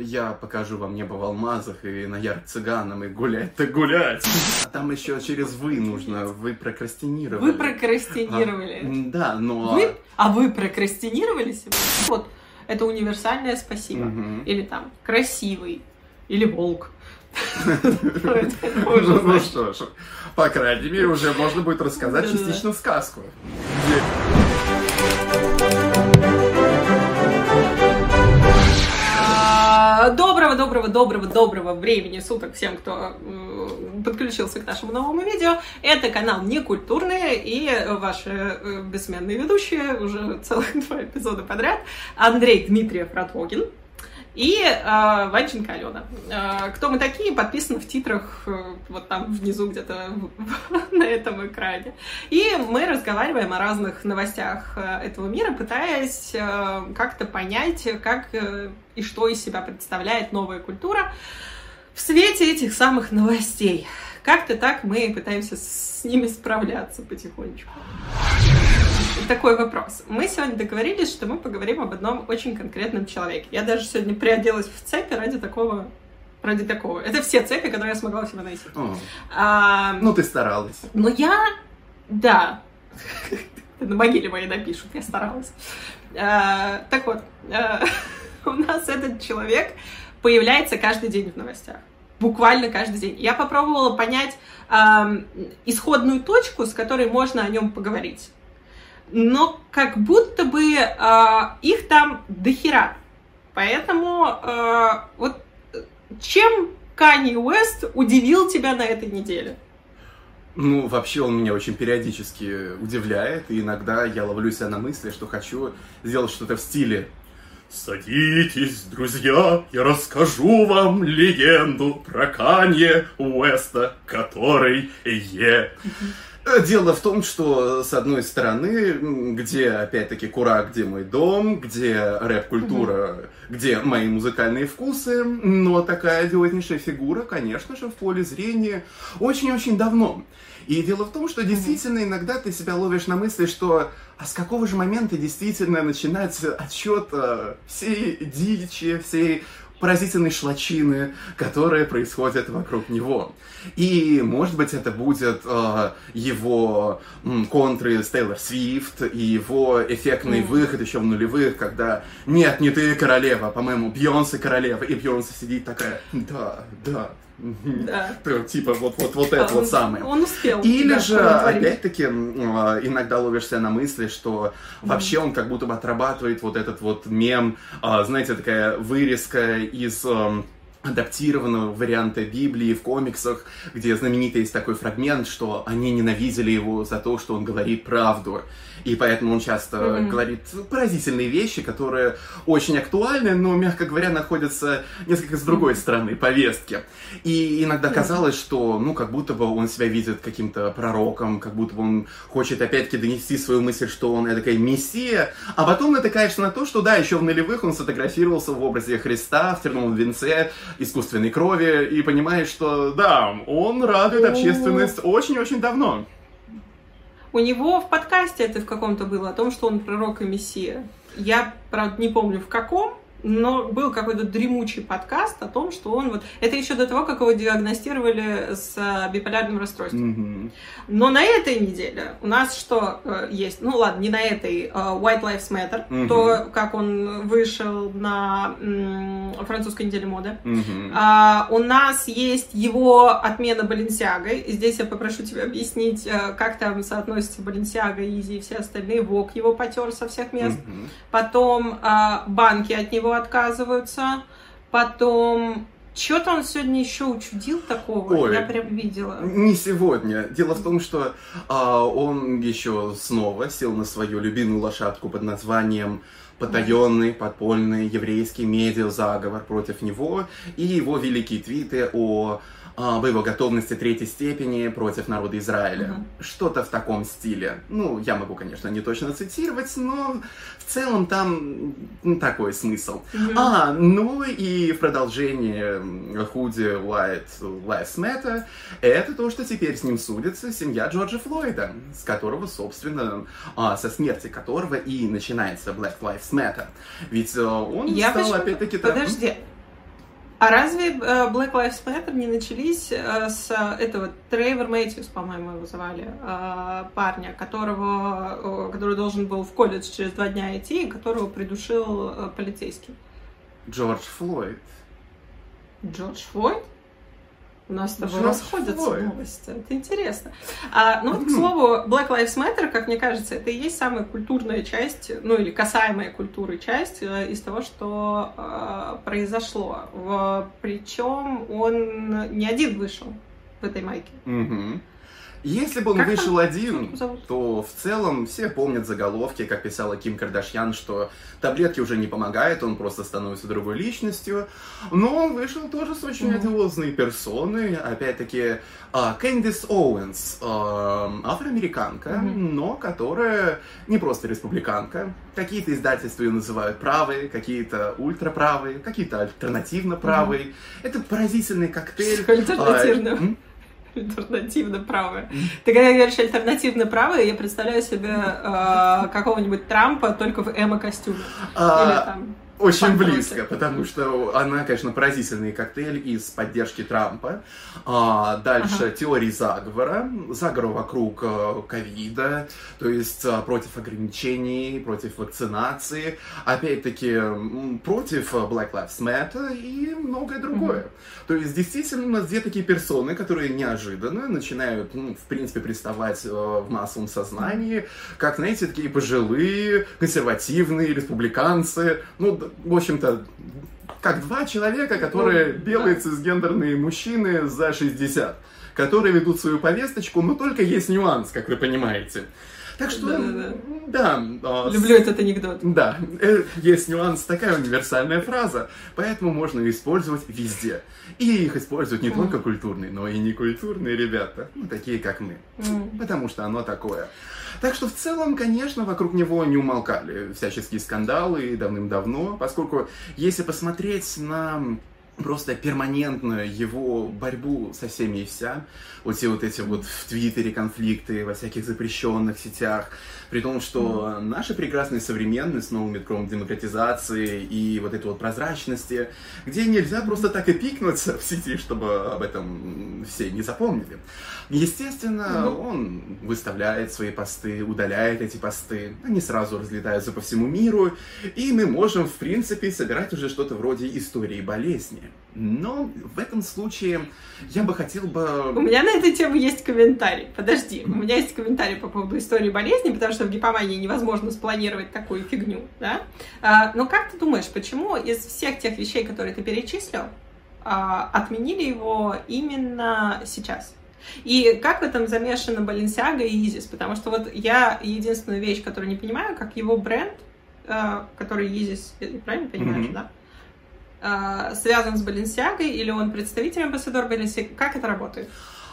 я покажу вам небо в алмазах и на ярк цыганам и гулять так гулять. А там еще через вы нужно, вы прокрастинировали. Вы прокрастинировали. А, да, но... Вы? А вы прокрастинировали себя? Вот, это универсальное спасибо. Мгм. Или там красивый, или волк. Ну, ну что ж, по крайней мере, уже можно будет рассказать частично сказку. Доброго, доброго, доброго, доброго времени суток всем, кто м, подключился к нашему новому видео. Это канал Некультурные и ваши э, бессменные ведущие уже целых два эпизода подряд. Андрей Дмитриев Ратвогин и э, Ванченко Алена. Э, кто мы такие, подписано в титрах э, вот там внизу где-то на этом экране. И мы разговариваем о разных новостях э, этого мира, пытаясь э, как-то понять, как э, и что из себя представляет новая культура в свете этих самых новостей. Как-то так мы пытаемся с ними справляться потихонечку. Такой вопрос. Мы сегодня договорились, что мы поговорим об одном очень конкретном человеке. Я даже сегодня приоделась в цепи ради такого ради такого. Это все цепи, которые я смогла себе найти. О, А, Ну, ты старалась. но я, да, на могиле моей напишут, я старалась. А, так вот, а, у нас этот человек появляется каждый день в новостях. Буквально каждый день. Я попробовала понять ам, исходную точку, с которой можно о нем поговорить. Но как будто бы а, их там дохера. Поэтому а, вот э, чем Канье Уэст удивил тебя на этой неделе? Ну, вообще он меня очень периодически удивляет, и иногда я ловлю себя на мысли, что хочу сделать что-то в стиле Садитесь, друзья, я расскажу вам легенду про Канье Уэста, который е. Э, Дело в том, что, с одной стороны, где, опять-таки, Кура, где мой дом, где рэп-культура, где мои музыкальные вкусы, но такая одиознейшая фигура, конечно же, в поле зрения очень-очень давно. И дело в том, что действительно иногда ты себя ловишь на мысли, что а с какого же момента действительно начинается отчет э, всей дичи, всей поразительной шлачины, которая происходит вокруг него. И, может быть, это будет э, его м, контры с Тейлор Свифт и его эффектный Мгм. выход еще в нулевых, когда «Нет, не ты королева, по-моему, Бьонсе королева». И Бьонсе сидит такая «Да, да». Мгм». Да. Типа вот, вот, вот это А, вот он- самое. Он успел. Или же, опять-таки, э, иногда ловишься на мысли, что вообще он как будто бы отрабатывает вот этот вот мем, а, знаете, такая вырезка из эм, адаптированного варианта Библии в комиксах, где знаменитый есть такой фрагмент, что они ненавидели его за то, что он говорит правду. И поэтому он часто Мгм. говорит поразительные вещи, которые очень актуальны, но, мягко говоря, находятся несколько с другой стороны повестки. И иногда казалось, что, ну, как будто бы он себя видит каким-то пророком, как будто бы он хочет опять-таки донести свою мысль, что он такая мессия, а потом натыкаешься на то, что да, еще в нулевых он сфотографировался в образе Христа в терновом венце искусственной крови, и понимаешь, что да, он радует О. общественность очень-очень давно. У него в подкасте это в каком-то было о том, что он пророк и мессия. Я, правда, не помню в каком, но был какой-то дремучий подкаст о том, что он вот... Это еще до того, как его диагностировали с э, биполярным расстройством. Мгм. Но на этой неделе у нас что э, есть? Ну ладно, не на этой. э, White Lives Matter. Мгм. То, как он вышел на м, французской неделе моды. Мгм. А, у нас есть его отмена Баленсиагой. И Здесь я попрошу тебя объяснить, э, как там соотносится Баленсиага, Изи и все остальные. Вок его потер со всех мест. Мгм. Потом а, банки от него отказываются. Потом... Что-то он сегодня еще учудил такого. Ой. Я прям видела. Не сегодня. Дело в том, что а, он еще снова сел на свою любимую лошадку под названием потаенный, подпольный еврейский медиазаговор против него и его великие твиты о а, об его готовности третьей степени против народа Израиля. Мгм. Что-то в таком стиле. Ну, я могу, конечно, не точно цитировать, но в целом там такой смысл. Мгм. А, ну и в продолжение худи White Lives Matter, это то, что теперь с ним судится семья Джорджа Флойда, с которого, собственно, а, со смерти которого и начинается Black Lives Matter. Ведь э, он Я стал почему- опять-таки... так- Подожди. А разве э, Black Lives Matter не начались э, с этого Трейвор Мэтьюс, по-моему, его звали, э, парня, которого, который должен был в колледж через два дня идти, и которого придушил полицейский? Джордж Флойд. Джордж Флойд? У нас с тобой расходятся новости. Это интересно. А, ну вот, к слову, Black Lives Matter, как мне кажется, это и есть самая культурная часть, ну или касаемая культуры часть э, из того, что э, произошло. В, причем он не один вышел в этой майке. Угу. Если бы он как вышел там? один, то в целом все помнят заголовки, как писала Ким Кардашьян, что таблетки уже не помогают, он просто становится другой личностью. Но он вышел тоже с очень mm-hmm. одиозной персоной, опять-таки uh, Кэндис Оуэнс, uh, афроамериканка, mm-hmm. но которая не просто республиканка. Какие-то издательства ее называют правые, какие-то ультраправые, какие-то альтернативно правые. Mm-hmm. Это поразительный коктейль. Альтернативно. Альтернативно правое. Ты когда говоришь альтернативно правое, я представляю себе э, какого-нибудь Трампа только в эмо-костюме. А, Или там очень близко, потому что она, конечно, поразительный коктейль из поддержки Трампа. А, дальше ага. теории заговора, заговора вокруг э, ковида, то есть а, против ограничений, против вакцинации, опять-таки против Black Lives Matter и многое другое. Угу. То есть действительно у нас две такие персоны, которые неожиданно начинают, ну, в принципе, приставать э, в массовом сознании, как, знаете, такие пожилые, консервативные республиканцы, ну, в общем-то, как два человека, которые белые цисгендерные мужчины за 60, которые ведут свою повесточку, но только есть нюанс, как вы понимаете. Так что, да, да, да. да Люблю этот анекдот. Да, э, есть нюанс, такая универсальная фраза, поэтому можно ее использовать везде. И их используют не mm. только культурные, но и некультурные ребята, ну, такие как мы. Mm. Потому что оно такое. Так что в целом, конечно, вокруг него не умолкали всяческие скандалы давным-давно, поскольку если посмотреть на просто перманентную его борьбу со всеми и вся. Вот все вот эти вот в Твиттере конфликты, во всяких запрещенных сетях. При том, что наша прекрасная современность с новым метком демократизации и вот этой вот прозрачности, где нельзя просто так и пикнуться в сети, чтобы об этом все не запомнили. Естественно, mm-hmm. он выставляет свои посты, удаляет эти посты, они сразу разлетаются по всему миру, и мы можем, в принципе, собирать уже что-то вроде истории болезни. Но в этом случае я бы хотел бы... У меня на эту тему есть комментарий. Подожди, у меня есть комментарий по поводу истории болезни, потому что в гипомании невозможно спланировать такую фигню, да? А, но как ты думаешь, почему из всех тех вещей, которые ты перечислил, а, отменили его именно сейчас? И как в этом замешаны Баленсиага и Изис? Потому что вот я единственную вещь, которую не понимаю, как его бренд, а, который Изис, правильно понимаешь, mm-hmm. да? Э, связан с Баленсиагой, или он представитель амбассадор Баленсиаги? Как это работает?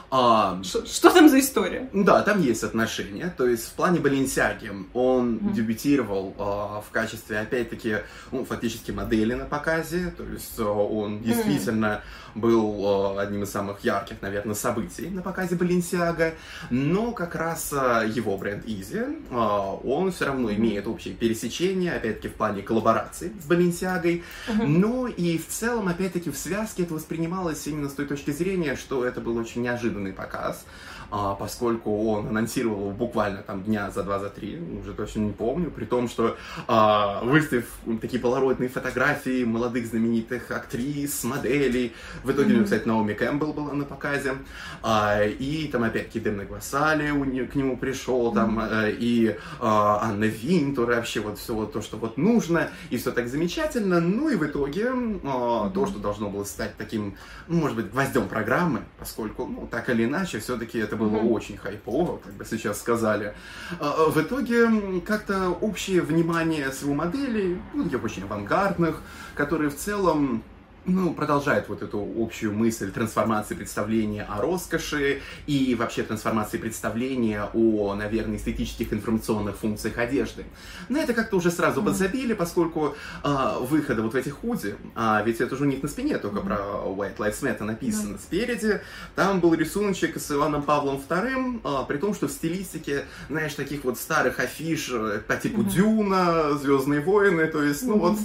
А, что, что там за история? Да, там есть отношения. То есть в плане Баленсиаги он mm-hmm. дебютировал а, в качестве, опять-таки, ну, фактически модели на показе. То есть а, он действительно mm-hmm. был а, одним из самых ярких, наверное, событий на показе Баленсиага. Но как раз а, его бренд Изи, а, он все равно mm-hmm. имеет общее пересечение, опять-таки, в плане коллаборации с Баленсиагой. Mm-hmm. Но и в целом, опять-таки, в связке это воспринималось именно с той точки зрения, что это был очень неожиданно indo nem pra casa. Поскольку он анонсировал его буквально там дня за два, за три, уже точно не помню, при том, что а, выставив такие полароидные фотографии молодых знаменитых актрис, моделей, в итоге, mm-hmm. кстати, Наоми Кэмпбелл была на показе, а, и там опять-таки Демна Гвасали к нему пришел, там, mm-hmm. и а, Анна Винтур, вообще вот все вот то, что вот нужно, и все так замечательно, ну и в итоге а, mm-hmm. то, что должно было стать таким, ну, может быть, гвоздем программы, поскольку, ну, так или иначе, все-таки это было mm-hmm. очень хайпово, как бы сейчас сказали. А, а, в итоге как-то общее внимание с его моделей, ну, таких очень авангардных, которые в целом ну, продолжает вот эту общую мысль трансформации представления о роскоши и вообще трансформации представления о, наверное, эстетических информационных функциях одежды. На это как-то уже сразу подзабили, поскольку а, выхода вот в этих худи, а ведь это уже у них на спине только про White Lives Matter написано. Mm спереди, там был рисуночек с Иваном Павлом II, а, при том, что в стилистике, знаешь, таких вот старых афиш э, по типу mm Дюна, Звездные войны, то есть, ну mm вот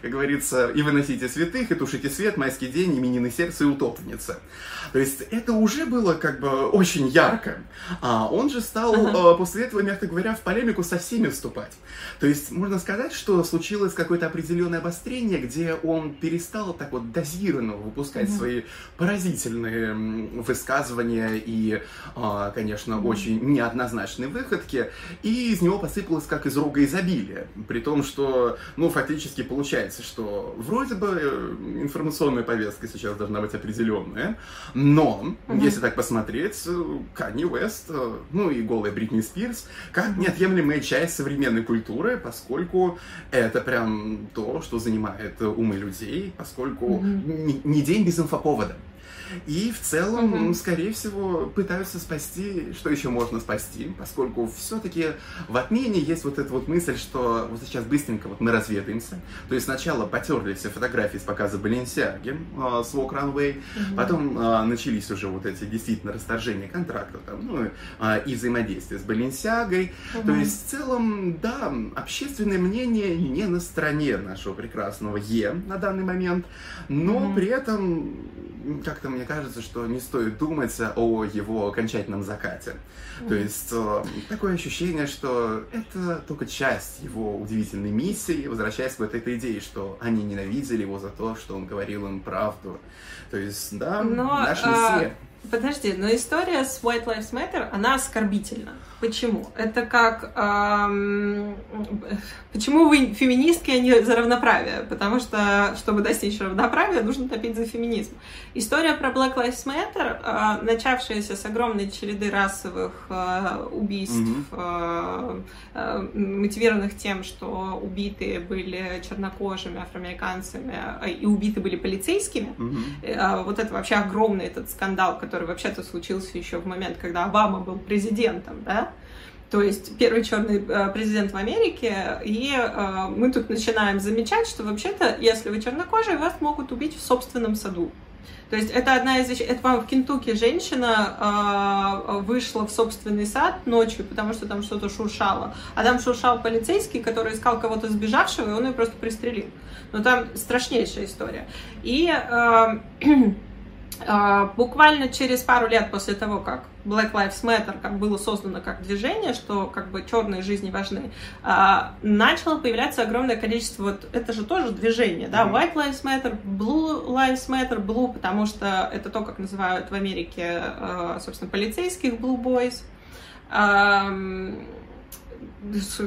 как говорится, и выносите святых, и тушите свет, майский день, именины сердца и утопленница. То есть это уже было как бы очень ярко. А он же стал ага. после этого, мягко говоря, в полемику со всеми вступать. То есть можно сказать, что случилось какое-то определенное обострение, где он перестал так вот дозированно выпускать mm свои поразительные высказывания и, а, конечно, очень неоднозначные выходки, и из него посыпалось как из рога изобилия. При том, что, ну, фактически получается, что вроде бы э, информационная повестка сейчас должна быть определенная, но, mm если так посмотреть, Канни Уэст, э, ну и голая Бритни Спирс, как неотъемлемая часть современной культуры, поскольку это прям то, что занимает умы людей, поскольку mm-hmm. не, не день без инфоповода. И в целом, угу. скорее всего, пытаются спасти, что еще можно спасти, поскольку все-таки в отмене есть вот эта вот мысль, что вот сейчас быстренько вот мы разведаемся. То есть сначала потерли все фотографии с показа Баленсиаги э, с Walk Runway, угу. потом э, начались уже вот эти действительно расторжения контрактов там, ну, э, и взаимодействие с Баленсиагой. Угу. То есть в целом, да, общественное мнение не на стороне нашего прекрасного Е на данный момент, но угу. при этом как-то мне кажется, что не стоит думать о его окончательном закате. Mm-hmm. То есть э, такое ощущение, что это только часть его удивительной миссии, возвращаясь к вот этой идее, что они ненавидели его за то, что он говорил им правду. То есть, да, Но, наш мессия. Подожди, но история с White Lives Matter, она оскорбительна. Почему? Это как... Эм, почему вы феминистки, а не за равноправие? Потому что, чтобы достичь равноправия, нужно топить за феминизм. История про Black Lives Matter, э, начавшаяся с огромной череды расовых э, убийств, mm-hmm. э, мотивированных тем, что убитые были чернокожими афроамериканцами и убиты были полицейскими. Mm-hmm. Вот это вообще огромный этот скандал, который вообще-то случился еще в момент, когда Обама был президентом, да? то есть первый черный э, президент в Америке, и э, мы тут начинаем замечать, что вообще-то, если вы чернокожий, вас могут убить в собственном саду. То есть это одна из вещей. Это вам в Кентукки женщина э, вышла в собственный сад ночью, потому что там что-то шуршало. А там шуршал полицейский, который искал кого-то сбежавшего, и он ее просто пристрелил. Но там страшнейшая история. И э, буквально через пару лет после того, как Black Lives Matter, как было создано как движение, что как бы черные жизни важны, а, начало появляться огромное количество, вот это же тоже движение, да, White Lives Matter, Blue Lives Matter, Blue, потому что это то, как называют в Америке, а, собственно, полицейских Blue Boys,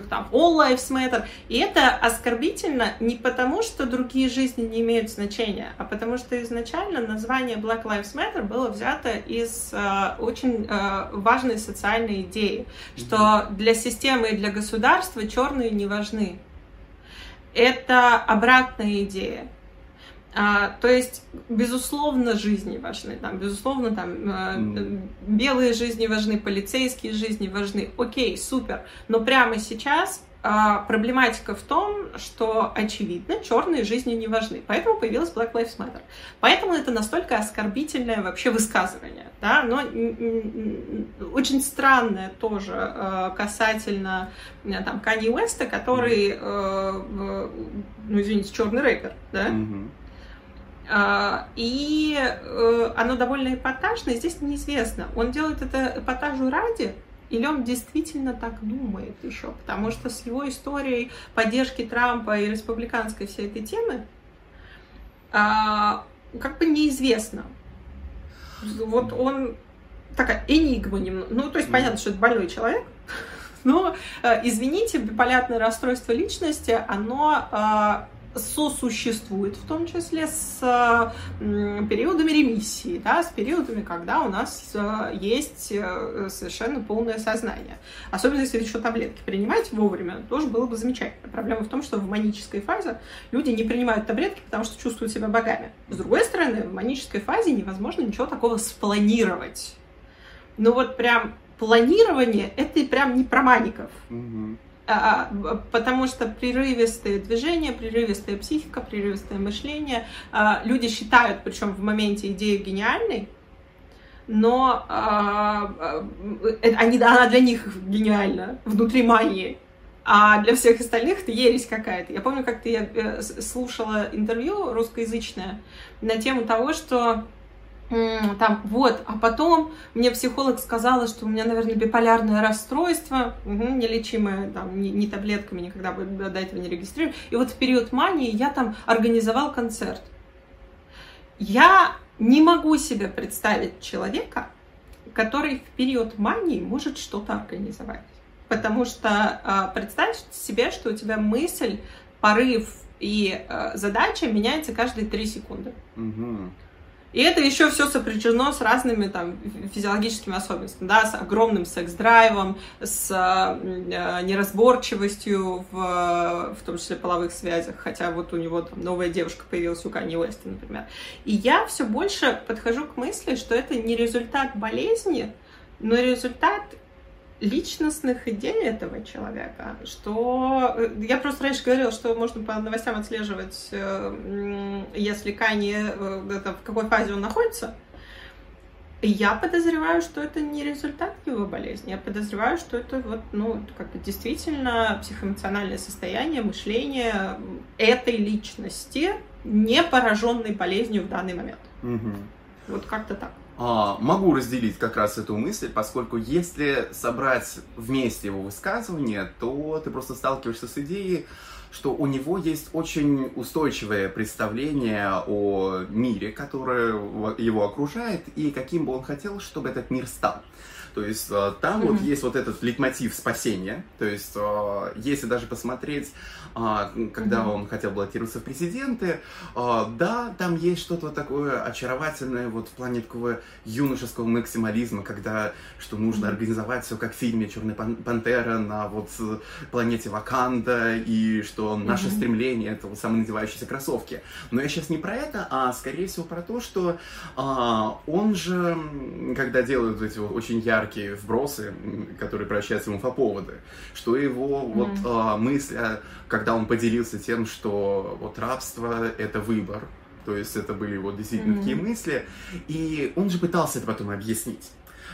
там, All Lives Matter. И это оскорбительно не потому, что другие жизни не имеют значения, а потому что изначально название Black Lives Matter было взято из э, очень э, важной социальной идеи, что для системы и для государства черные не важны. Это обратная идея. А, то есть, безусловно, жизни важны, там, безусловно, там, mm. белые жизни важны, полицейские жизни важны, окей, супер, но прямо сейчас а, проблематика в том, что, очевидно, черные жизни не важны, поэтому появилась Black Lives Matter. Поэтому это настолько оскорбительное вообще высказывание, да, но очень странное тоже а, касательно там, Канье Уэста, который, mm. ну, извините, черный рэпер, да, mm-hmm и э, оно довольно эпатажное, здесь неизвестно, он делает это эпатажу ради, или он действительно так думает еще, потому что с его историей поддержки Трампа и республиканской всей этой темы а, как бы неизвестно. Вот он такая энигма немного. Ну, то есть понятно, что это больной человек, но, э, извините, биполярное расстройство личности, оно а, сосуществует, в том числе с периодами ремиссии, да, с периодами, когда у нас э, есть э, совершенно полное сознание. Особенно если еще таблетки принимать вовремя, тоже было бы замечательно. Проблема в том, что в манической фазе люди не принимают таблетки, потому что чувствуют себя богами. С другой стороны, в манической фазе невозможно ничего такого спланировать. Ну вот прям планирование — это прям не про маников. Угу. А, а, потому что прерывистые движения, прерывистая психика, прерывистое мышление, а, люди считают, причем в моменте идею гениальной, но они, она для них гениальна, внутри мании. А для всех остальных это ересь какая-то. Я помню, как-то я э, слушала интервью русскоязычное на тему того, что там, вот, а потом мне психолог сказала, что у меня, наверное, биполярное расстройство, угу, нелечимое, там, ни, ни таблетками никогда бы до этого не регистрировали. И вот в период мании я там организовал концерт. Я не могу себе представить человека, который в период мании может что-то организовать. Потому что э, представь себе, что у тебя мысль, порыв и э, задача меняется каждые три секунды. Угу. И это еще все сопряжено с разными там физиологическими особенностями, да, с огромным секс-драйвом, с э, неразборчивостью в, в том числе половых связях, хотя вот у него там новая девушка появилась у Кани Уэста, например. И я все больше подхожу к мысли, что это не результат болезни, но результат личностных идей этого человека, что э, я просто раньше говорила, что можно по новостям отслеживать, э, если Кани, э, это, в какой фазе он находится. Я подозреваю, что это не результат его болезни. Я подозреваю, что это вот, ну, как бы действительно психоэмоциональное состояние, мышление этой личности, не пораженной болезнью в данный момент. Угу. Вот как-то так. А, могу разделить как раз эту мысль, поскольку если собрать вместе его высказывания, то ты просто сталкиваешься с идеей, что у него есть очень устойчивое представление о мире, которое его окружает, и каким бы он хотел, чтобы этот мир стал. То есть э, там mm-hmm. вот есть вот этот лейтмотив спасения. То есть э, если даже посмотреть а, когда mm-hmm. он хотел баллотироваться в президенты. Да, там есть что-то такое очаровательное вот в плане такого юношеского максимализма, когда что нужно mm-hmm. организовать все как в фильме «Черная пантера» на вот планете Ваканда, и что наше стремление — это вот самонадевающиеся кроссовки. Но я сейчас не про это, а скорее всего про то, что он же, когда делают эти вот очень яркие вбросы, которые превращаются в инфоповоды, что его mm-hmm. вот а, мысль, как когда он поделился тем, что вот рабство — это выбор, то есть это были вот действительно mm-hmm. такие мысли, и он же пытался это потом объяснить.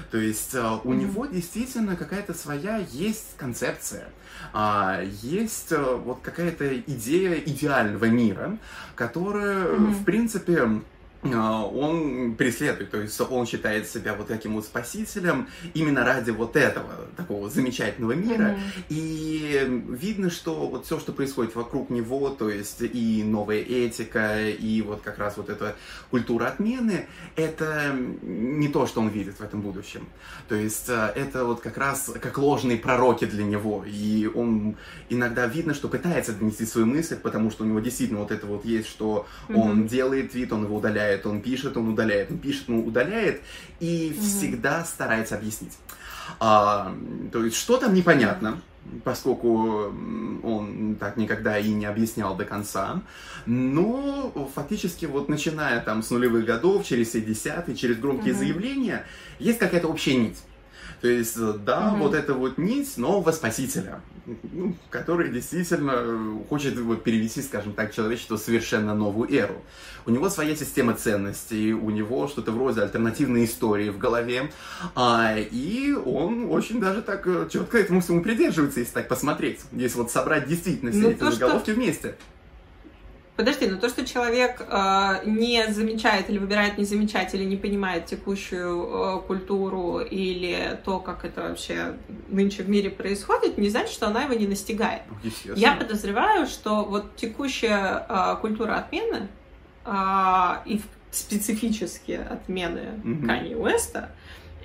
То есть uh, у mm-hmm. него действительно какая-то своя есть концепция, uh, есть вот какая-то идея идеального мира, которая, mm-hmm. в принципе, а, он преследует, то есть он считает себя вот таким вот спасителем именно ради вот этого такого замечательного мира. Mm-hmm. И видно, что вот все, что происходит вокруг него, то есть и новая этика, и вот как раз вот эта культура отмены, это не то, что он видит в этом будущем. То есть э, это вот как раз как ложные пророки для него. И он иногда видно, что пытается донести свою мысль, потому что у него действительно вот это вот есть, что mm-hmm. он делает вид, он его удаляет удаляет, он пишет, он удаляет, он пишет, он удаляет, и mm-hmm. всегда старается объяснить. А, то есть что там непонятно, поскольку он так никогда и не объяснял до конца. Но фактически вот начиная там с нулевых годов, через 70-е, через громкие mm-hmm. заявления, есть какая-то общая нить. То есть, э, да, угу. вот эта вот нить нового спасителя, ну, который действительно хочет вот перевести, скажем так, человечество в совершенно новую эру. У него своя система ценностей, у него что-то вроде альтернативной истории в голове, а, и он очень даже так э, четко этому всему придерживается, если так посмотреть, если вот собрать действительно все ну, эти заголовки что... вместе. Подожди, но то, что человек э, не замечает или выбирает не замечать или не понимает текущую э, культуру или то, как это вообще нынче в мире происходит, не значит, что она его не настигает. Я подозреваю, что вот текущая э, культура отмены э, и специфические отмены mm-hmm. Канье Уэста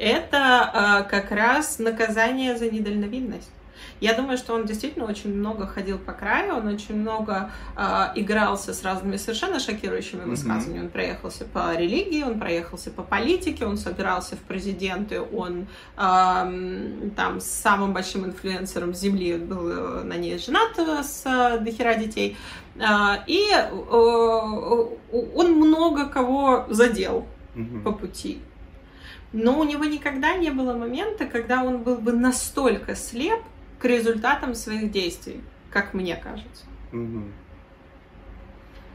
это э, как раз наказание за недальновидность. Я думаю, что он действительно очень много ходил по краю, он очень много э, игрался с разными совершенно шокирующими высказываниями. Mm-hmm. Он проехался по религии, он проехался по политике, он собирался в президенты, он э, там с самым большим инфлюенсером Земли был э, на ней женат э, с э, дохера детей. Э, и э, он много кого задел mm-hmm. по пути. Но у него никогда не было момента, когда он был бы настолько слеп, к результатам своих действий, как мне кажется. Угу.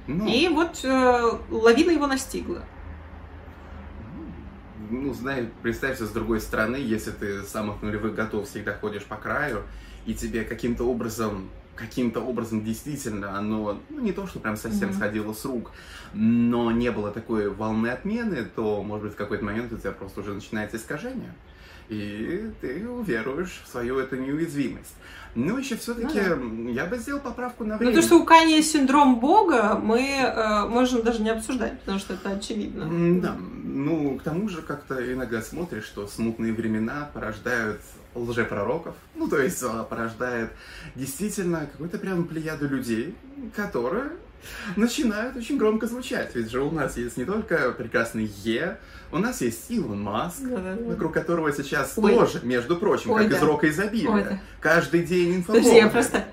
Ну, И вот э, лавина его настигла. Ну, знай, представься с другой стороны, если ты с самых нулевых готов всегда ходишь по краю, и тебе каким-то образом каким-то образом действительно оно, ну, не то, что прям совсем mm-hmm. сходило с рук, но не было такой волны отмены, то, может быть, в какой-то момент у тебя просто уже начинается искажение и ты уверуешь в свою эту неуязвимость. Ну, еще все-таки ну, да. я бы сделал поправку на время. Ну, то, что у Кани есть синдром Бога, мы э, можем даже не обсуждать, потому что это очевидно. Да, ну, к тому же как-то иногда смотришь, что смутные времена порождают лжепророков, ну, то есть а, порождает действительно какую-то прям плеяду людей, которые начинают очень громко звучать. Ведь же у нас есть не только прекрасный Е, у нас есть Илон Маск, да, да, да. вокруг которого сейчас Ой. тоже, между прочим, Ой, как да. из рока изобилия. Ой, да. Каждый день инфоповоды. Подожди, я просто...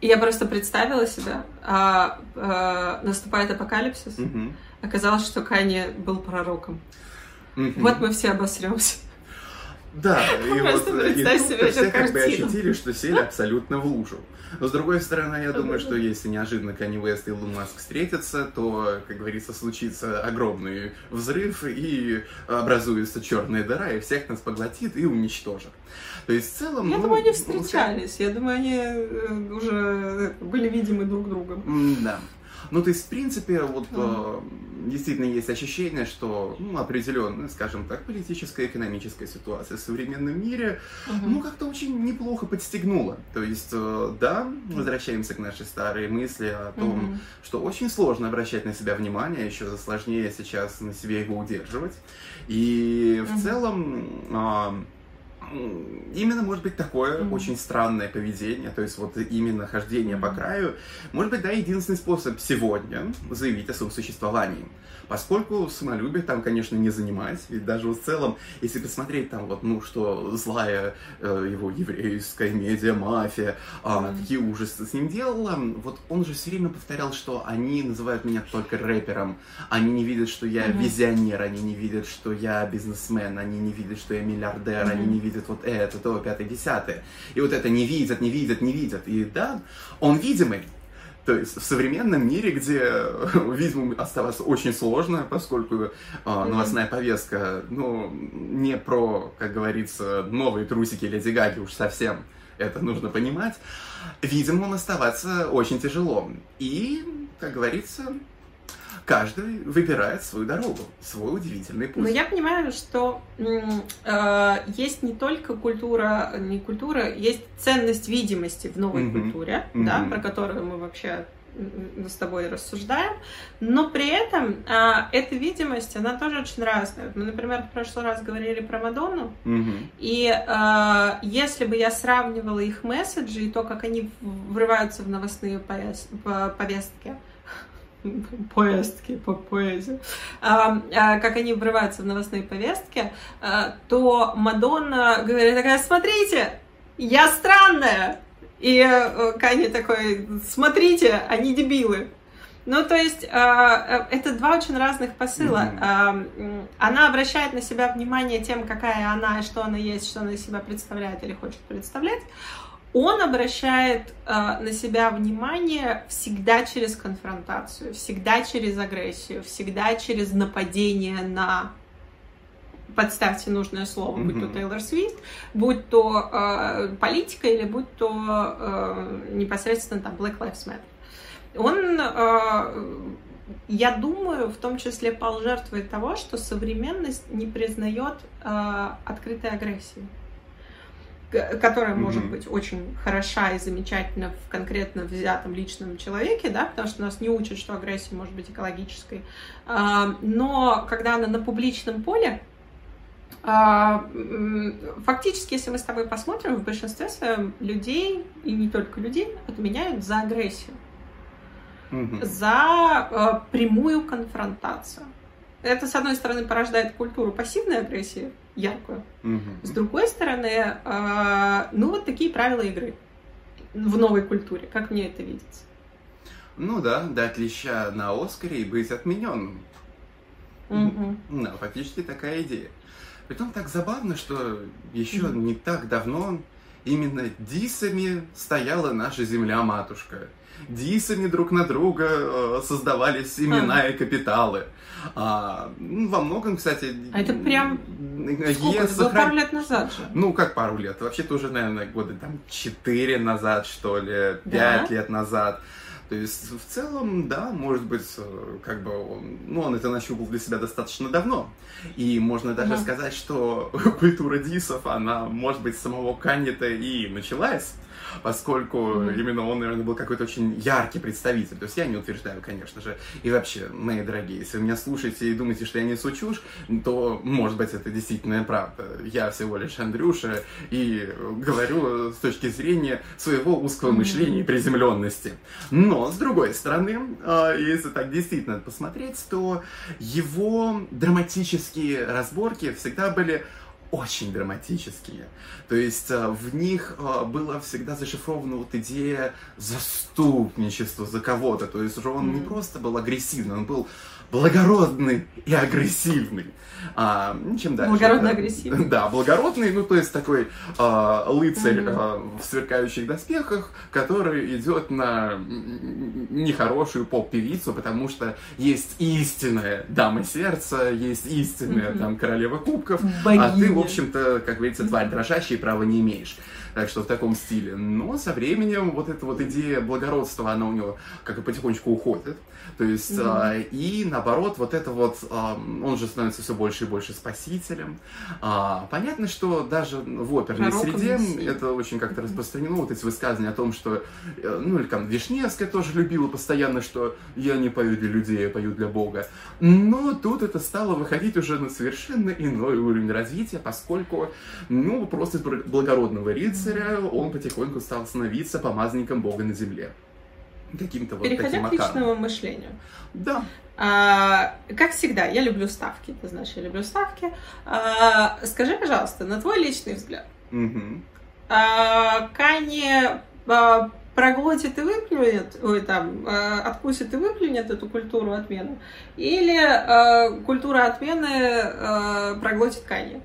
Я просто представила себя, а, а, наступает апокалипсис, угу. оказалось, что Кани был пророком. Угу. Вот мы все обосремся. Да, и вот и тут все как бы ощутили, что сели абсолютно в лужу. Но с другой стороны, я думаю, что если неожиданно Канни Уэст и Илон Маск встретятся, то, как говорится, случится огромный взрыв и образуется черная дыра, и всех нас поглотит и уничтожит. То есть в целом... Я ну, думаю, они встречались. Я думаю, они э, уже были видимы друг другом. Да. Ну, то есть, в принципе, вот mm. действительно есть ощущение, что ну, определенная, скажем так, политическая, экономическая ситуация в современном мире, mm-hmm. ну, как-то очень неплохо подстегнула. То есть, э, да, возвращаемся к нашей старой мысли о том, mm-hmm. что очень сложно обращать на себя внимание, еще сложнее сейчас на себе его удерживать. И в mm-hmm. целом... Именно может быть такое mm-hmm. очень странное поведение, то есть вот именно хождение mm-hmm. по краю, может быть, да, единственный способ сегодня заявить о своем существовании. Поскольку самолюбие там, конечно, не занимать, ведь даже в целом, если посмотреть там вот, ну, что злая э, его еврейская медиа, мафия, э, mm-hmm. какие ужасы с ним делала, вот он же все время повторял, что они называют меня только рэпером, они не видят, что я mm-hmm. визионер, они не видят, что я бизнесмен, они не видят, что я миллиардер, mm-hmm. они не видят вот это, то, пятое, десятое. И вот это не видят, не видят, не видят. И да, он видимый, то есть в современном мире, где видимым оставаться очень сложно, поскольку э, новостная повестка, ну, не про, как говорится, новые трусики Леди Гаги уж совсем, это нужно понимать, видимым оставаться очень тяжело. И, как говорится, каждый выбирает свою дорогу, свой удивительный путь. Но я понимаю, что э, есть не только культура, не культура, есть ценность видимости в новой mm-hmm. культуре, mm-hmm. да, про которую мы вообще с тобой рассуждаем, но при этом а, эта видимость, она тоже очень разная. Мы, например, в прошлый раз говорили про Мадонну, mm-hmm. и а, если бы я сравнивала их месседжи и то, как они врываются в новостные повестки, повестки по поэзии, а, а, как они врываются в новостные повестки, а, то Мадонна говорит такая, смотрите, я странная. И э, Канни такой, смотрите, они дебилы. Ну, то есть, это два очень разных посыла. Mm-hmm. Она обращает на себя внимание тем, какая она, и что она есть, что она из себя представляет или хочет представлять он обращает э, на себя внимание всегда через конфронтацию, всегда через агрессию, всегда через нападение на подставьте нужное слово, mm-hmm. будь то Тейлор Свифт, будь то э, политика или будь то э, непосредственно там Black Lives Matter. Он, э, я думаю, в том числе пал жертвой того, что современность не признает э, открытой агрессии которая может быть очень хороша и замечательна в конкретно взятом личном человеке, да, потому что нас не учат, что агрессия может быть экологической. А, но когда она на публичном поле, а, фактически, если мы с тобой посмотрим, в большинстве своем людей, и не только людей, отменяют за агрессию, за а, прямую конфронтацию. Это, с одной стороны, порождает культуру пассивной агрессии, яркую. Угу. С другой стороны, э, ну вот такие правила игры в новой культуре. Как мне это видится? Ну да, дать леща на Оскаре и быть отмененным. Угу. Да, фактически такая идея. Притом так забавно, что еще угу. не так давно именно дисами стояла наша земля-матушка. Дисами друг на друга э, создавались имена и капиталы. А, ну, во многом, кстати... А это прям... Сколько? Это было пару лет назад же. Ну, как пару лет? Вообще-то уже, наверное, года там 4 назад, что ли, 5 да? лет назад. То есть, в целом, да, может быть, э, как бы он, ну, он это нащупал для себя достаточно давно. И можно даже mm сказать, что культура дисов, она, может быть, самого Каньета и началась поскольку mm-hmm. именно он, наверное, был какой-то очень яркий представитель. То есть я не утверждаю, конечно же. И вообще, мои дорогие, если вы меня слушаете и думаете, что я несу чушь, то, может быть, это действительно правда. Я всего лишь Андрюша и говорю с точки зрения своего узкого мышления и приземленности. Но, с другой стороны, а, если так действительно посмотреть, то его драматические разборки всегда были очень драматические. То есть э, в них э, была всегда зашифрована вот идея заступничества за кого-то. То есть он mm-hmm. не просто был агрессивный, он был благородный и агрессивный. А, ну, чем дальше? Благородно-агрессивный. Да, благородный, ну то есть такой а, лыцарь mm-hmm. а, в сверкающих доспехах, который идет на нехорошую поп-певицу, потому что есть истинная дама сердца, есть истинная mm-hmm. там королева кубков, Богиня. а ты, в общем-то, как говорится, тварь дрожащая и права не имеешь. Так что в таком стиле. Но со временем вот эта вот идея благородства, она у него как и потихонечку уходит. То есть, mm-hmm. и наоборот, вот это вот, а, он же становится все больше и больше спасителем. А, понятно, что даже в оперной Пророком среде Мессии. это очень как-то распространено, вот эти высказывания о том, что, э, ну, или там Вишневская тоже любила постоянно, что я не пою для людей, я пою для Бога. Но тут это стало выходить уже на совершенно иной уровень развития, поскольку, ну, просто благородного рыцаря он потихоньку стал становиться помазанником Бога на земле каким-то вот Переходя таким к личному мышлению. Да. А, как всегда, я люблю ставки. Ты знаешь, я люблю ставки. А, скажи, пожалуйста, на твой личный взгляд, угу. а, Кани а, проглотит и выплюнет, ой, там, а, откусит и выплюнет эту культуру отмены, или а, культура отмены а, проглотит Кани?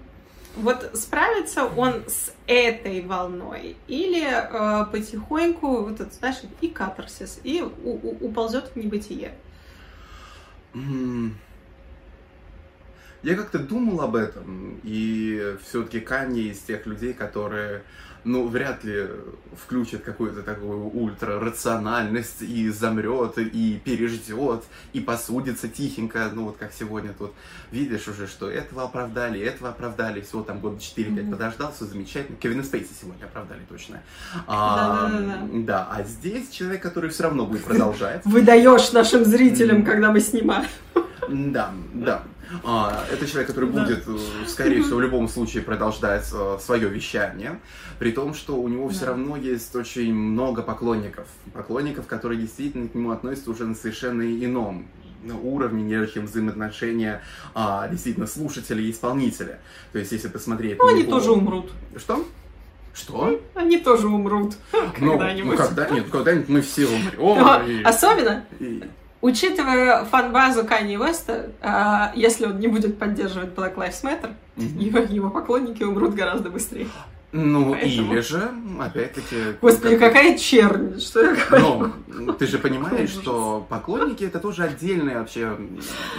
Вот справится он с этой волной или э, потихоньку, вот это, знаешь, и катарсис, и у, у, уползет в небытие? Я как-то думал об этом, и все-таки Канье из тех людей, которые ну, вряд ли включит какую-то такую ультра-рациональность и замрет, и переждет, и посудится тихенько, ну, вот как сегодня тут видишь уже, что этого оправдали, этого оправдали, всего там года 4-5 mm-hmm. подождал, все замечательно. Кевина Спейси сегодня оправдали точно. А, да, а здесь человек, который все равно будет продолжать. Выдаешь нашим зрителям, когда мы снимаем. Да, да. А, это человек, который будет, э, скорее всего, в любом случае продолжать э, свое вещание, при том, что у него все равно есть очень много поклонников. Поклонников, которые действительно к нему относятся уже на совершенно ином уровне, нежели чем взаимоотношения а, действительно слушателя и исполнителя. То есть, если посмотреть... Ну, они него... тоже умрут. Что? Что? Они тоже умрут. Ну, когда-нибудь. Ну, когда, нет, когда-нибудь мы все умрем. И... Особенно, и... Учитывая фан-базу Канье Уэста, а, если он не будет поддерживать Black Lives Matter, mm-hmm. его, его поклонники умрут гораздо быстрее. Ну, Поэтому... или же, опять-таки... Господи, как... какая чернь, что я говорю? Ну, ты же понимаешь, что поклонники это тоже отдельная вообще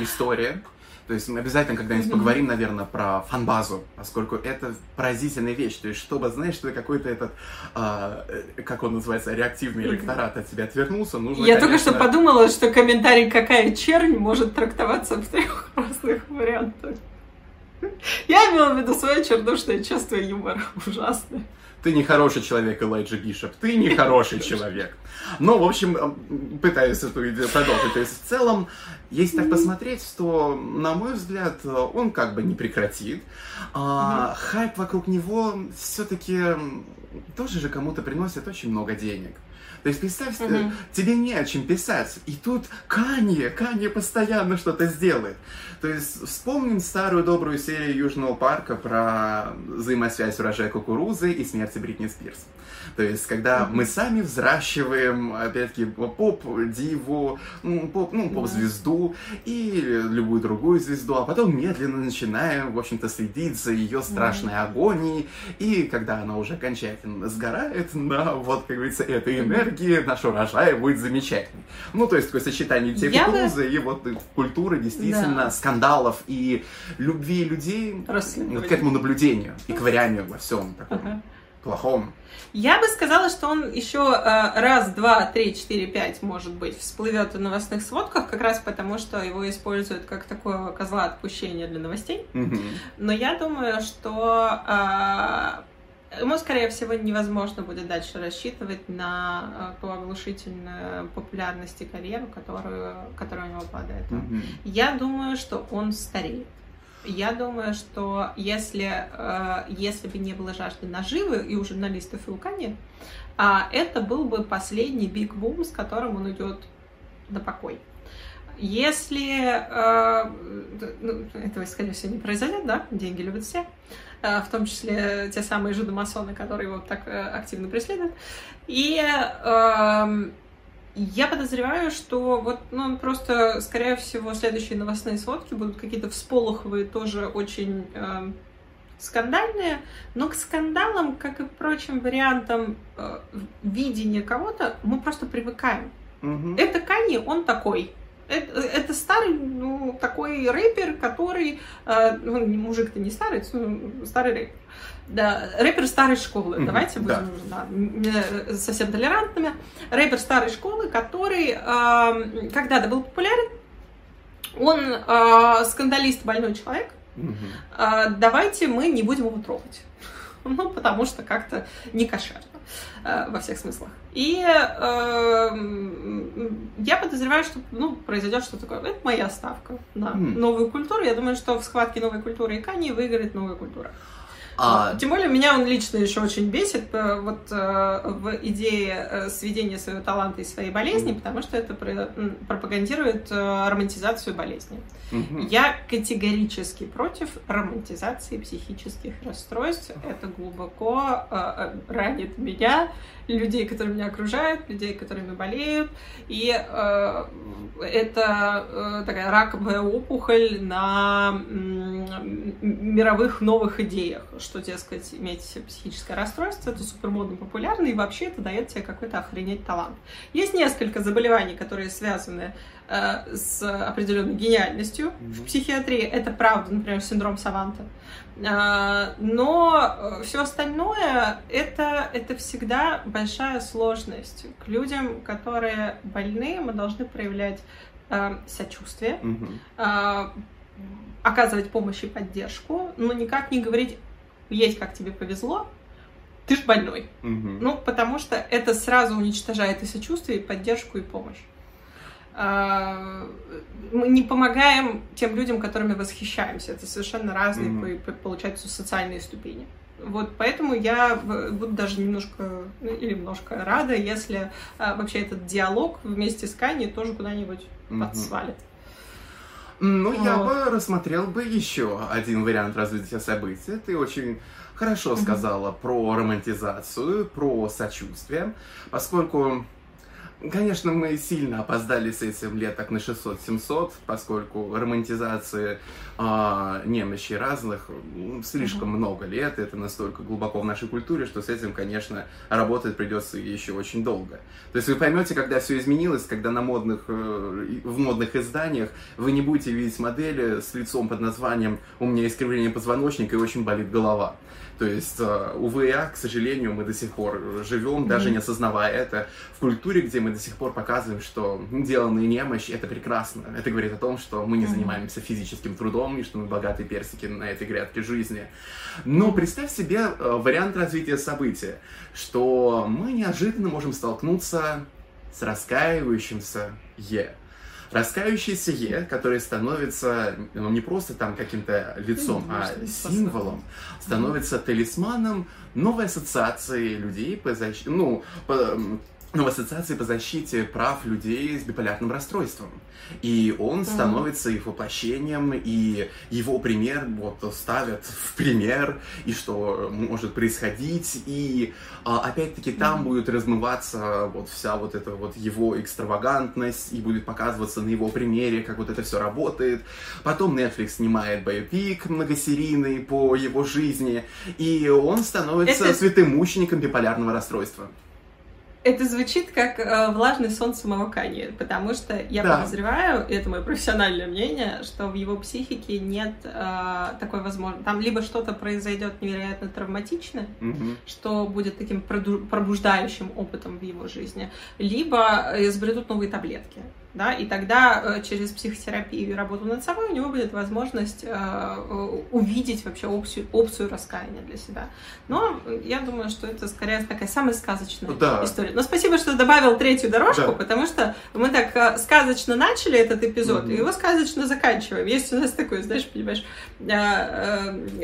история. То есть мы обязательно когда-нибудь mm-hmm. поговорим, наверное, про фанбазу, поскольку это поразительная вещь. То есть, чтобы, знаешь, что какой-то этот, а, э, как он называется, реактивный электорат от тебя отвернулся, нужно, Я конечно... только что подумала, что комментарий «какая чернь» может трактоваться в трех разных вариантах. Я имела в виду свое чернушное чувство юмора. Ужасное. Ты не хороший человек, Элайджа Бишоп. Ты не хороший человек. Ну, в общем, э, пытаюсь эту идею продолжить. То есть, в целом, если так посмотреть, то, на мой взгляд, он как бы не прекратит. А, хайп вокруг него все-таки тоже же кому-то приносит очень много денег. То есть представь, угу. тебе не о чем писать. И тут Канье, Канье постоянно что-то сделает. То есть вспомним старую добрую серию Южного парка про взаимосвязь урожая кукурузы и смерти Бритни Спирс. То есть, когда mm-hmm. мы сами взращиваем, опять-таки, поп-диву, ну, поп, ну, поп-звезду и любую другую звезду, а потом медленно начинаем, в общем-то, следить за ее страшной mm-hmm. агонией, и когда она уже окончательно сгорает, на, вот, как говорится, этой энергии, наш урожай будет замечательный. Ну, то есть, такое сочетание кукурузы бы... и вот культуры, действительно, да. скандалов и любви людей вот, к этому наблюдению и к варянию во всем таком. Uh-huh плохом. Я бы сказала, что он еще э, раз, два, три, четыре, пять, может быть, всплывет в новостных сводках, как раз потому, что его используют как такое козла отпущения для новостей. Mm-hmm. Но я думаю, что э, ему, скорее всего, невозможно будет дальше рассчитывать на э, ту оглушительную популярность и карьеру, которую, которая у него падает. Mm-hmm. Я думаю, что он стареет. Я думаю, что если, э, если бы не было жажды наживы и у журналистов и у Кани, а это был бы последний биг бум, с которым он идет на покой. Если э, ну, этого, скорее всего, не произойдет, да, деньги любят все, э, в том числе те самые жидомасоны, которые его так активно преследуют. И эм, я подозреваю, что вот, ну, просто, скорее всего, следующие новостные сводки будут какие-то всполоховые, тоже очень э, скандальные, но к скандалам, как и прочим вариантам э, видения кого-то, мы просто привыкаем. Угу. Это Кани, он такой. Это, это старый, ну, такой рэпер, который, э, ну, мужик-то не старый, ну, старый рэпер да, рэпер старой школы, mm-hmm, давайте будем да. Да, совсем толерантными. Рэпер старой школы, который э, когда-то был популярен, он э, скандалист, больной человек. Mm-hmm. Э, давайте мы не будем его трогать. Ну, потому что как-то не кошерно э, во всех смыслах. И э, я подозреваю, что ну, произойдет что-то такое. Это моя ставка на mm. новую культуру. Я думаю, что в схватке новой культуры и Кани выиграет новая культура. А... Тем более меня он лично еще очень бесит э, вот э, в идее э, сведения своего таланта и своей болезни, потому что это пропагандирует романтизацию болезни. Угу. Я категорически против романтизации психических расстройств. Это глубоко ранит меня, людей, которые меня окружают, людей, которыми болеют. И э, это э, такая раковая опухоль на мировых новых идеях, что, дескать, иметь психическое расстройство, это супермодно популярно, и вообще это дает тебе какой-то охренеть талант. Есть несколько заболеваний, которые связаны э, с определенной гениальностью mm-hmm. в психиатрии. Это правда, например, синдром Саванта. А, но э, все остальное это, это всегда большая сложность. К людям, которые больны, мы должны проявлять э, сочувствие, э, оказывать помощь и поддержку, но никак не говорить, есть как тебе повезло, ты ж больной. Угу. Ну, потому что это сразу уничтожает и сочувствие, и поддержку, и помощь. А, мы не помогаем тем людям, которыми восхищаемся. Это совершенно разные, mm-hmm. получаются, социальные ступени. Вот поэтому я буду даже немножко ну, или немножко рада, если а, вообще этот диалог вместе с Каней тоже куда-нибудь mm-hmm. подсвалит. Ну, вот. я бы рассмотрел бы еще один вариант развития событий. Ты очень хорошо mm-hmm. сказала про романтизацию, про сочувствие, поскольку Конечно, мы сильно опоздали с этим лет так на 600-700, поскольку романтизации э, немощи разных слишком mm-hmm. много лет, это настолько глубоко в нашей культуре, что с этим, конечно, работать придется еще очень долго. То есть вы поймете, когда все изменилось, когда на модных, э, в модных изданиях вы не будете видеть модели с лицом под названием «У меня искривление позвоночника и очень болит голова». То есть, э, увы, а, к сожалению, мы до сих пор живем, mm-hmm. даже не осознавая это, в культуре, где мы до сих пор показываем, что деланная немощь — это прекрасно. Это говорит о том, что мы не mm-hmm. занимаемся физическим трудом и что мы богатые персики на этой грядке жизни. Но представь себе э, вариант развития события, что мы неожиданно можем столкнуться с раскаивающимся «е» раскающийся Е, который становится ну, не просто там каким-то лицом, ну, а символом, становится талисманом новой ассоциации людей по защите, ну, по, ну, в ассоциации по защите прав людей с биполярным расстройством. И он становится их воплощением, и его пример вот ставят в пример, и что может происходить, и а, опять-таки там будет размываться вот вся вот эта вот его экстравагантность, и будет показываться на его примере, как вот это все работает. Потом Netflix снимает боепик многосерийный по его жизни, и он становится это... святым мучеником биполярного расстройства. Это звучит как э, влажный сон самого Канье, потому что я да. подозреваю, и это мое профессиональное мнение, что в его психике нет э, такой возможности. Там либо что-то произойдет невероятно травматичное, угу. что будет таким пробуждающим опытом в его жизни, либо изобретут новые таблетки да, и тогда э, через психотерапию и работу над собой у него будет возможность э, увидеть вообще опцию, опцию раскаяния для себя. Но я думаю, что это скорее такая самая сказочная да. история. Но спасибо, что добавил третью дорожку, да. потому что мы так э, сказочно начали этот эпизод, mm-hmm. и его сказочно заканчиваем. Есть у нас такой, знаешь, понимаешь,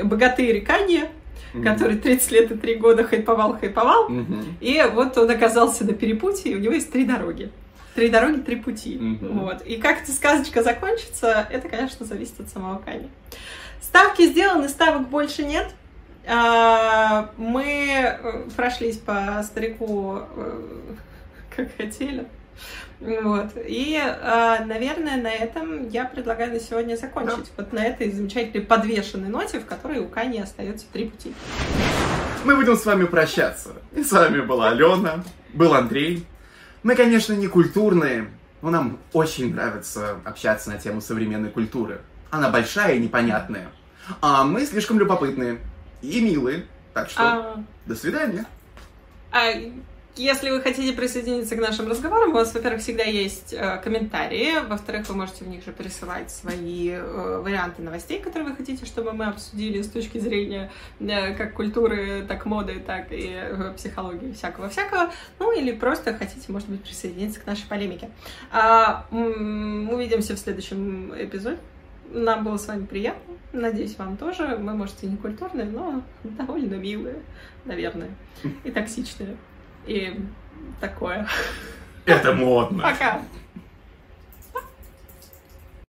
богатырь Канье, Mm-hmm. который 30 лет и 3 года хайповал, хайповал. Mm-hmm. И вот он оказался на перепутье, и у него есть три дороги. Три дороги, три пути. Mm-hmm. Вот. И как эта сказочка закончится, это, конечно, зависит от самого Кани. Ставки сделаны, ставок больше нет. А, мы э, прошлись по старику, э, как хотели. Вот. И, а, наверное, на этом я предлагаю на сегодня закончить. Вот на этой замечательной подвешенной ноте, в которой у Кани остается три пути. Мы будем с вами прощаться. И с вами была Алена, был Андрей. Мы, конечно, не культурные, но нам очень нравится общаться на тему современной культуры. Она большая и непонятная. А мы слишком любопытные и милые. Так что а... до свидания. А если вы хотите присоединиться к нашим разговорам, у вас, во-первых, всегда есть э, комментарии, во-вторых, вы можете в них же присылать свои э, варианты новостей, которые вы хотите, чтобы мы обсудили с точки зрения э, как культуры, так моды, так и э, психологии всякого-всякого. Ну или просто хотите, может быть, присоединиться к нашей полемике. А, увидимся в следующем эпизоде. Нам было с вами приятно. Надеюсь, вам тоже. Мы, может, и не культурные, но довольно милые, наверное, и токсичные и такое. Это модно. Пока.